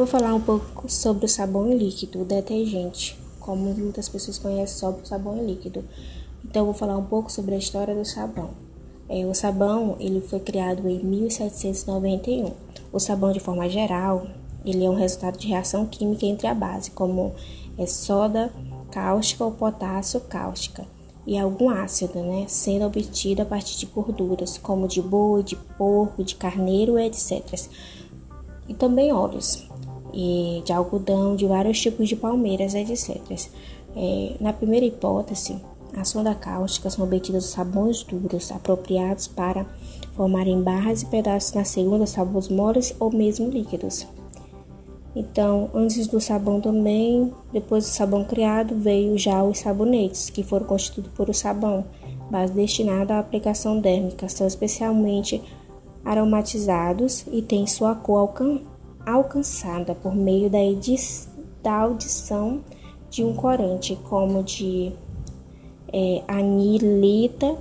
Vou falar um pouco sobre o sabão líquido, o detergente, como muitas pessoas conhecem só o sabão líquido. Então, vou falar um pouco sobre a história do sabão. É, o sabão ele foi criado em 1791. O sabão, de forma geral, ele é um resultado de reação química entre a base, como é soda cáustica ou potássio cáustica, e algum ácido, né, sendo obtido a partir de gorduras, como de boi, de porco, de carneiro, etc. E também óleos, de algodão, de vários tipos de palmeiras, etc. É, na primeira hipótese, a sonda cáustica são obtidos sabões duros, apropriados para formarem barras e pedaços na segunda, sabões moles ou mesmo líquidos. Então, antes do sabão também, depois do sabão criado, veio já os sabonetes, que foram constituídos por o sabão, base destinada à aplicação dérmica, são especialmente aromatizados e têm sua cor alcançada por meio da, da audição de um corante, como de é, anilita,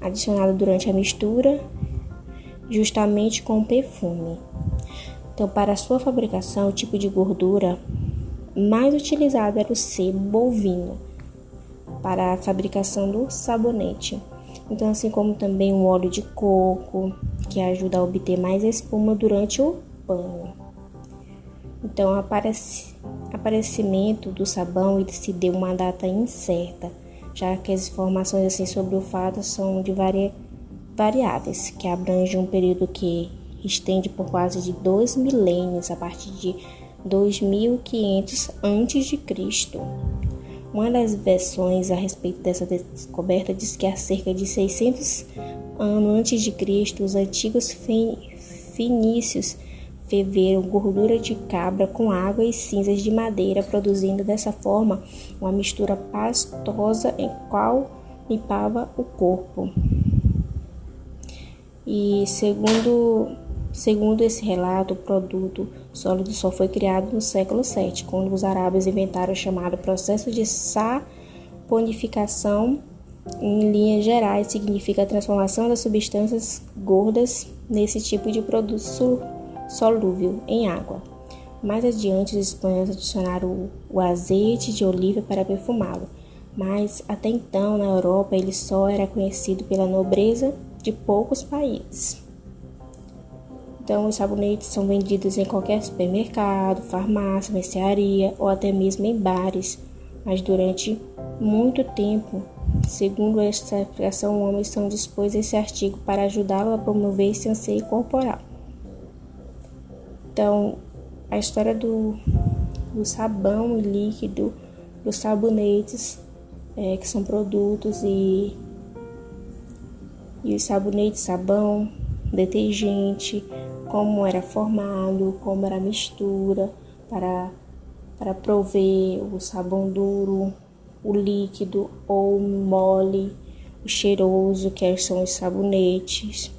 adicionado durante a mistura, justamente com o perfume. Então, para sua fabricação, o tipo de gordura mais utilizado era o sebo bovino para a fabricação do sabonete. Então, assim como também o óleo de coco, que ajuda a obter mais espuma durante o banho. Então, o aparecimento do sabão ele se deu uma data incerta, já que as informações assim sobre o fato são de vari variáveis, que abrangem um período que estende por quase de dois milênios a partir de 2500 a.C. Uma das versões a respeito dessa descoberta diz que há cerca de 600 anos antes de Cristo, os antigos fenícios ferveram gordura de cabra com água e cinzas de madeira, produzindo dessa forma uma mistura pastosa em qual limpava o corpo. E segundo Segundo esse relato, o produto sólido só foi criado no século VII, quando os árabes inventaram o chamado processo de saponificação. Em linhas gerais, significa a transformação das substâncias gordas nesse tipo de produto solúvel em água. Mais adiante, os espanhóis adicionaram o, azeite de oliva para perfumá-lo, mas até então na Europa ele só era conhecido pela nobreza de poucos países. Então, os sabonetes são vendidos em qualquer supermercado, farmácia, mercearia ou até mesmo em bares. Mas durante muito tempo, segundo esta explicação, homens são dispôs esse artigo para ajudá-lo a promover esse anseio corporal. Então, a história do, do sabão líquido, dos sabonetes, é, que são produtos e, e os sabonetes, sabão, detergente, como era formado, como era a mistura para, para prover o sabão duro, o líquido ou mole, o cheiroso, que são os sabonetes.